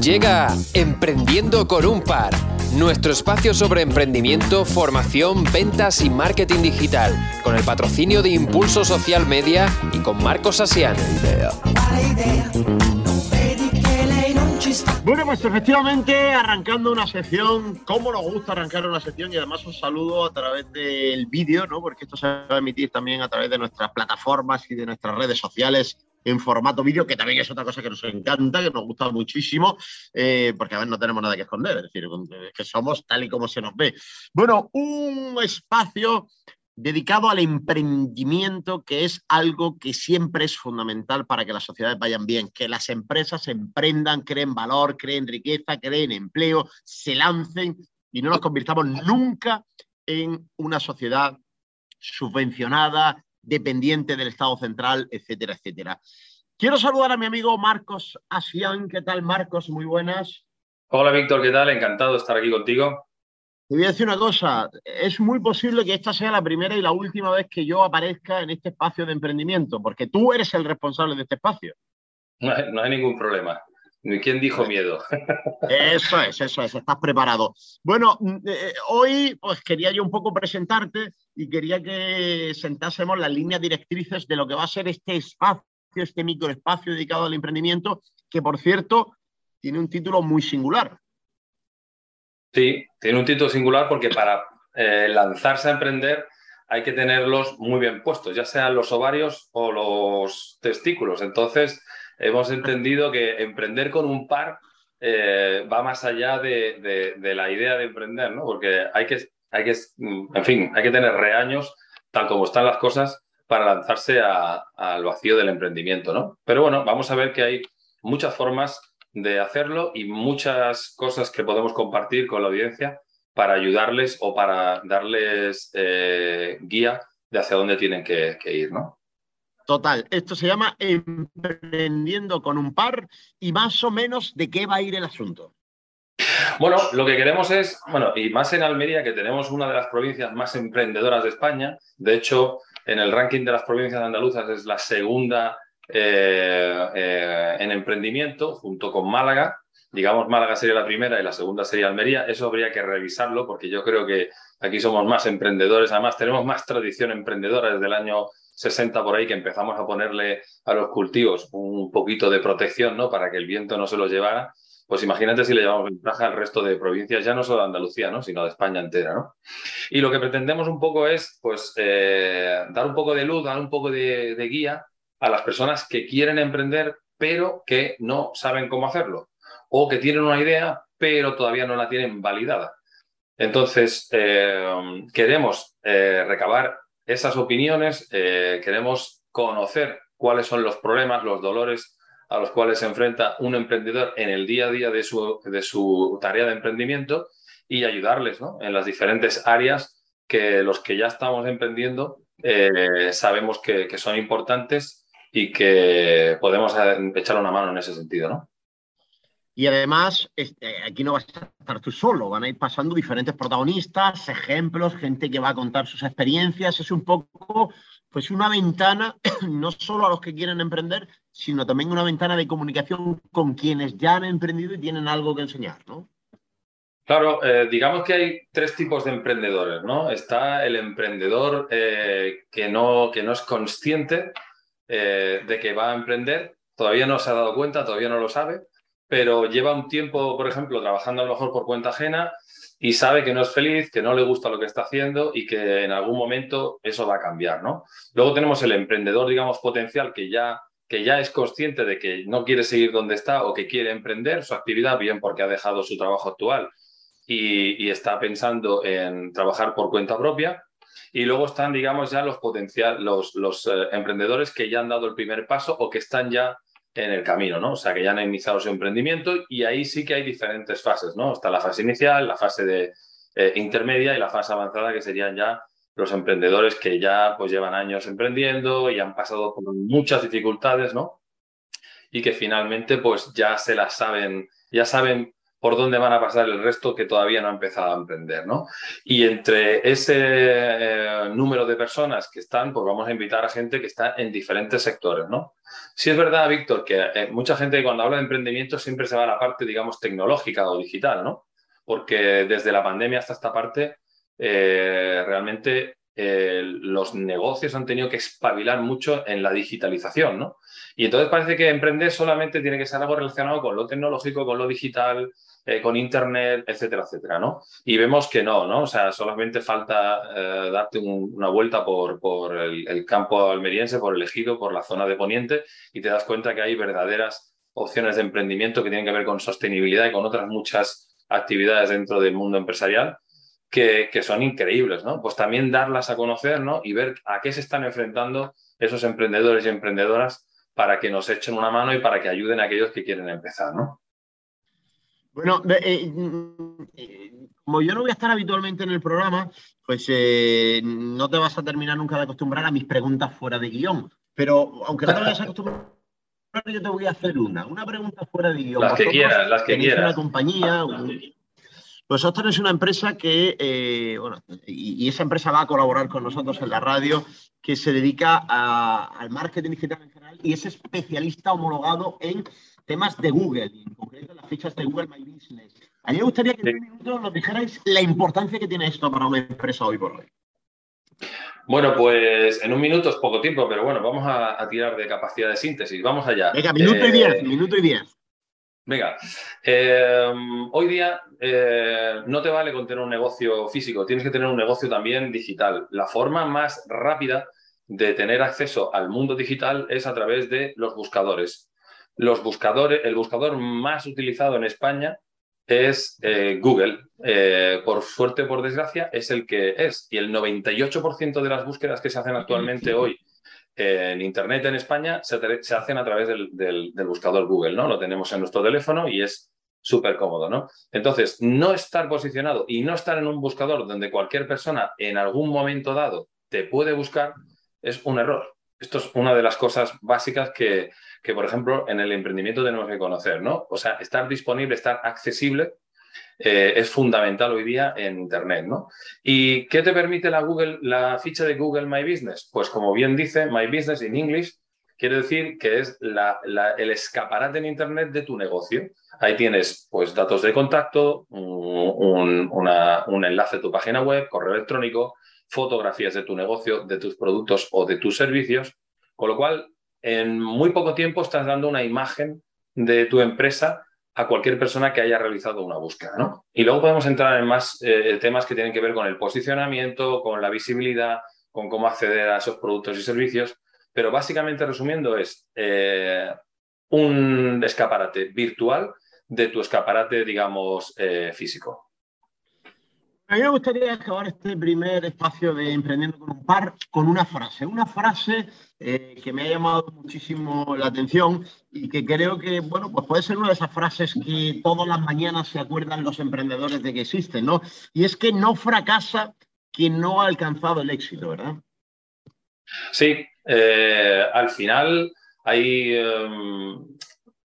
Llega Emprendiendo con un par, nuestro espacio sobre emprendimiento, formación, ventas y marketing digital, con el patrocinio de Impulso Social Media y con Marcos Asiano. Bueno, pues efectivamente, arrancando una sección, ¿cómo nos gusta arrancar una sección? Y además un saludo a través del vídeo, ¿no? Porque esto se va a emitir también a través de nuestras plataformas y de nuestras redes sociales en formato vídeo, que también es otra cosa que nos encanta, que nos gusta muchísimo, eh, porque a ver, no tenemos nada que esconder, es decir, que somos tal y como se nos ve. Bueno, un espacio dedicado al emprendimiento, que es algo que siempre es fundamental para que las sociedades vayan bien, que las empresas emprendan, creen valor, creen riqueza, creen empleo, se lancen y no nos convirtamos nunca en una sociedad subvencionada, dependiente del Estado central, etcétera, etcétera. Quiero saludar a mi amigo Marcos Asian. ¿Qué tal, Marcos? Muy buenas. Hola, Víctor, ¿qué tal? Encantado de estar aquí contigo. Te voy a decir una cosa, es muy posible que esta sea la primera y la última vez que yo aparezca en este espacio de emprendimiento, porque tú eres el responsable de este espacio. No hay, ningún problema. ¿Quién dijo miedo? Eso es, eso es, estás preparado. Bueno, mm, eh, eh, hoy pues quería yo un poco presentarte y quería que sentásemos las líneas directrices de lo que va a ser este espacio, este microespacio dedicado al emprendimiento, que por cierto tiene un título muy singular. Sí, tiene un título singular porque para eh, lanzarse a emprender hay que tenerlos muy bien puestos, ya sean los ovarios o los testículos. Entonces, hemos entendido que emprender con un par eh, va más allá de, la idea de emprender, ¿no? Porque hay que, hay que, en fin, hay que tener reaños, tal como están las cosas, para lanzarse al vacío del emprendimiento, ¿no? Pero bueno, vamos a ver que hay muchas formas de hacerlo y muchas cosas que podemos compartir con la audiencia para ayudarles o para darles eh, guía de hacia dónde tienen que, ir, ¿no? Total, esto se llama Emprendiendo con un par y más o menos de qué va a ir el asunto. Bueno, lo que queremos es, bueno, y más en Almería, que tenemos una de las provincias más emprendedoras de España. De hecho, en el ranking de las provincias andaluzas es la segunda eh, eh, en emprendimiento junto con Málaga. Digamos, Málaga sería la primera y la segunda sería Almería. Eso habría que revisarlo porque yo creo que aquí somos más emprendedores. Además, tenemos más tradición emprendedora desde el año 60 por ahí que empezamos a ponerle a los cultivos un poquito de protección, ¿no? Para que el viento no se los llevara. Pues imagínate si le llevamos ventaja al resto de provincias, ya no solo de Andalucía, ¿no? sino de España entera. ¿no? Y lo que pretendemos un poco es pues, eh, dar un poco de luz, dar un poco de guía a las personas que quieren emprender pero que no saben cómo hacerlo o que tienen una idea pero todavía no la tienen validada. Entonces, eh, queremos eh, recabar esas opiniones, eh, queremos conocer cuáles son los problemas, los dolores a los cuales se enfrenta un emprendedor en el día a día de su, de su tarea de emprendimiento y ayudarles en las diferentes áreas que los que ya estamos emprendiendo sabemos que, que son importantes y que podemos echar una mano en ese sentido, ¿no? Y además, este, aquí no vas a estar tú solo, van a ir pasando diferentes protagonistas, ejemplos, gente que va a contar sus experiencias. Es un poco, pues, una ventana, no solo a los que quieren emprender, sino también una ventana de comunicación con quienes ya han emprendido y tienen algo que enseñar, ¿no? Claro, eh, digamos que hay tres tipos de emprendedores, ¿no? Está el emprendedor eh, que, no, que no es consciente eh, de que va a emprender, todavía no se ha dado cuenta, todavía no lo sabe, pero lleva un tiempo, por ejemplo, trabajando a lo mejor por cuenta ajena y sabe que no es feliz, que no le gusta lo que está haciendo y que en algún momento eso va a cambiar, ¿no? Luego tenemos el emprendedor, digamos, potencial que ya que ya es consciente de que no quiere seguir donde está o que quiere emprender su actividad, bien porque ha dejado su trabajo actual y está pensando en trabajar por cuenta propia, y luego están, digamos, ya los los, los eh, emprendedores que ya han dado el primer paso o que están ya en el camino, ¿no? O sea, que ya han iniciado su emprendimiento y ahí sí que hay diferentes fases, ¿no? Está la fase inicial, la fase de, eh, intermedia y la fase avanzada que serían ya los emprendedores que ya pues llevan años emprendiendo y han pasado por muchas dificultades, ¿no? Y que finalmente pues ya se las saben, ya saben por dónde van a pasar el resto que todavía no ha empezado a emprender, ¿no? Y entre ese eh, número de personas que están, pues vamos a invitar a gente que está en diferentes sectores, ¿no? Sí es verdad, Víctor, que eh, mucha gente cuando habla de emprendimiento siempre se va a la parte, digamos, tecnológica o digital, ¿no? Porque desde la pandemia hasta esta parte, eh, realmente los negocios han tenido que espabilar mucho en la digitalización, ¿no? Y entonces parece que emprender solamente tiene que ser algo relacionado con lo tecnológico, con lo digital, eh, con Internet, etcétera, etcétera, ¿no? Y vemos que no, ¿no? O sea, solamente falta eh, darte una vuelta por, por el, campo almeriense, por el ejido, por la zona de Poniente y te das cuenta que hay verdaderas opciones de emprendimiento que tienen que ver con sostenibilidad y con otras muchas actividades dentro del mundo empresarial que, que son increíbles, ¿no? Pues también darlas a conocer, ¿no? Y ver a qué se están enfrentando esos emprendedores y emprendedoras para que nos echen una mano y para que ayuden a aquellos que quieren empezar, ¿no? Bueno, eh, como yo no voy a estar habitualmente en el programa, pues eh, no te vas a terminar nunca de acostumbrar a mis preguntas fuera de guion. Pero aunque no te vayas a acostumbrar, yo te voy a hacer una. Una pregunta fuera de guion. Las que quieras, las que quieras. una compañía, pues vosotros es una empresa que, eh, bueno, y, esa empresa va a colaborar con nosotros en la radio, que se dedica al marketing digital en general y es especialista homologado en temas de Google, en concreto las fichas de Google My Business. A mí me gustaría que en un minuto nos dijerais la importancia que tiene esto para una empresa hoy por hoy. Bueno, pues en un minuto es poco tiempo, pero bueno, vamos a, tirar de capacidad de síntesis. Vamos allá. Venga, minuto y diez, eh, minuto y diez. Venga, eh, hoy día eh, no te vale con tener un negocio físico, tienes que tener un negocio también digital. La forma más rápida de tener acceso al mundo digital es a través de los buscadores los buscadores, el buscador más utilizado en España es eh, Google. Eh, por suerte, por desgracia, es el que es. Y el 98% de las búsquedas que se hacen actualmente hoy en Internet en España se, hacen a través del, buscador Google, ¿no? Lo tenemos en nuestro teléfono y es súper cómodo, ¿no? Entonces, no estar posicionado y no estar en un buscador donde cualquier persona en algún momento dado te puede buscar es un error. Esto es una de las cosas básicas que, que, por ejemplo, en el emprendimiento tenemos que conocer, ¿no? O sea, estar disponible, estar accesible eh, es fundamental hoy día en Internet, ¿no? ¿Y qué te permite la, Google, la ficha de Google My Business? Pues como bien dice, My Business in English quiere decir que es el escaparate en Internet de tu negocio. Ahí tienes pues datos de contacto, un enlace a tu página web, correo electrónico, fotografías de tu negocio, de tus productos o de tus servicios, con lo cual en muy poco tiempo estás dando una imagen de tu empresa a cualquier persona que haya realizado una búsqueda. ¿no? Y luego podemos entrar en más eh, temas que tienen que ver con el posicionamiento, con la visibilidad, con cómo acceder a esos productos y servicios. Pero básicamente, resumiendo, es eh, un escaparate virtual de tu escaparate, digamos, eh, físico. A mí me gustaría acabar este primer espacio de Emprendiendo con un par con una frase, una frase eh, que me ha llamado muchísimo la atención y que creo que, bueno, pues puede ser una de esas frases que todas las mañanas se acuerdan los emprendedores de que existen, ¿no? Y es que no fracasa quien no ha alcanzado el éxito, ¿verdad? Sí, eh, al final hay... Em,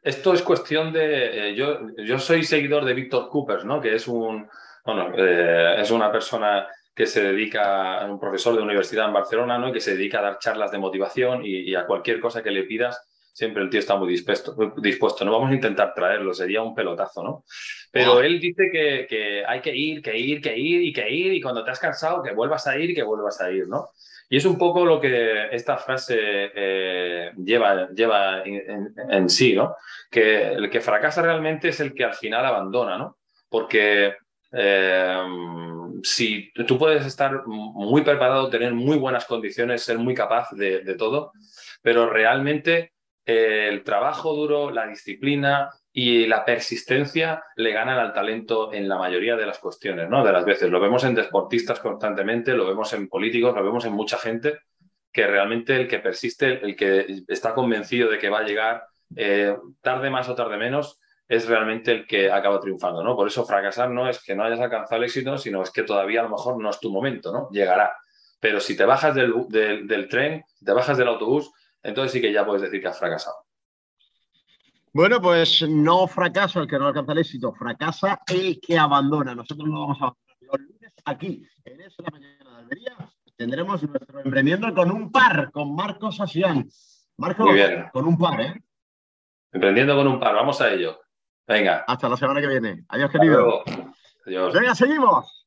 esto es cuestión de... Eh, yo, yo soy seguidor de Víctor Cooper, ¿no? Que es un bueno, eh, es una persona que se dedica, a un profesor de universidad en Barcelona, ¿no? que se dedica a dar charlas de motivación y, a cualquier cosa que le pidas, siempre el tío está muy dispuesto. dispuesto. No vamos a intentar traerlo, sería un pelotazo, ¿no? Pero él dice que, hay que ir, que ir, que ir y que ir, y cuando te has cansado, que vuelvas a ir y que vuelvas a ir, ¿no? Y es un poco lo que esta frase eh, lleva, lleva en, en, sí, ¿no? Que el que fracasa realmente es el que al final abandona, ¿no? Porque eh, si tú puedes estar muy preparado, tener muy buenas condiciones, ser muy capaz de, todo, pero realmente eh, el trabajo duro, la disciplina y la persistencia le ganan al talento en la mayoría de las cuestiones, ¿no? De las veces. Lo vemos en deportistas constantemente, lo vemos en políticos, lo vemos en mucha gente que realmente el que persiste, el que está convencido de que va a llegar, eh, tarde más o tarde menos, es realmente el que acaba triunfando, ¿no? Por eso fracasar no es que no hayas alcanzado el éxito, sino es que todavía a lo mejor no es tu momento, ¿no? Llegará. Pero si te bajas del, del, tren, te bajas del autobús, entonces sí que ya puedes decir que has fracasado. Bueno, pues no fracasa el que no alcanza el éxito, fracasa el que abandona. Nosotros no vamos a abandonar. Los lunes aquí, en esa la mañana de Almería, tendremos nuestro emprendiendo con un par, con Marcos Asián. Marcos, con un par, ¿eh? Emprendiendo con un par, vamos a ello. Venga. Hasta la semana que viene. Adiós, querido. Adiós. Venga, seguimos.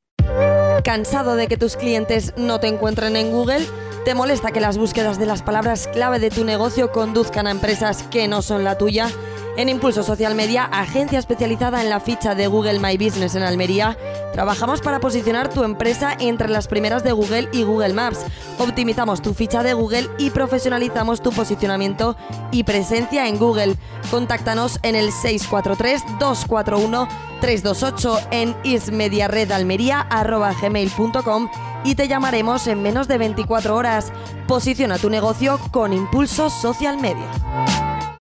¿Cansado de que tus clientes no te encuentren en Google? ¿Te molesta que las búsquedas de las palabras clave de tu negocio conduzcan a empresas que no son la tuya? En Impulso Social Media, agencia especializada en la ficha de Google My Business en Almería, trabajamos para posicionar tu empresa entre las primeras de Google y Google Maps. Optimizamos tu ficha de Google y profesionalizamos tu posicionamiento y presencia en Google. Contáctanos en el 643-241-328 en ismediaredalmería.gmail.com y te llamaremos en menos de 24 horas. Posiciona tu negocio con Impulso Social Media.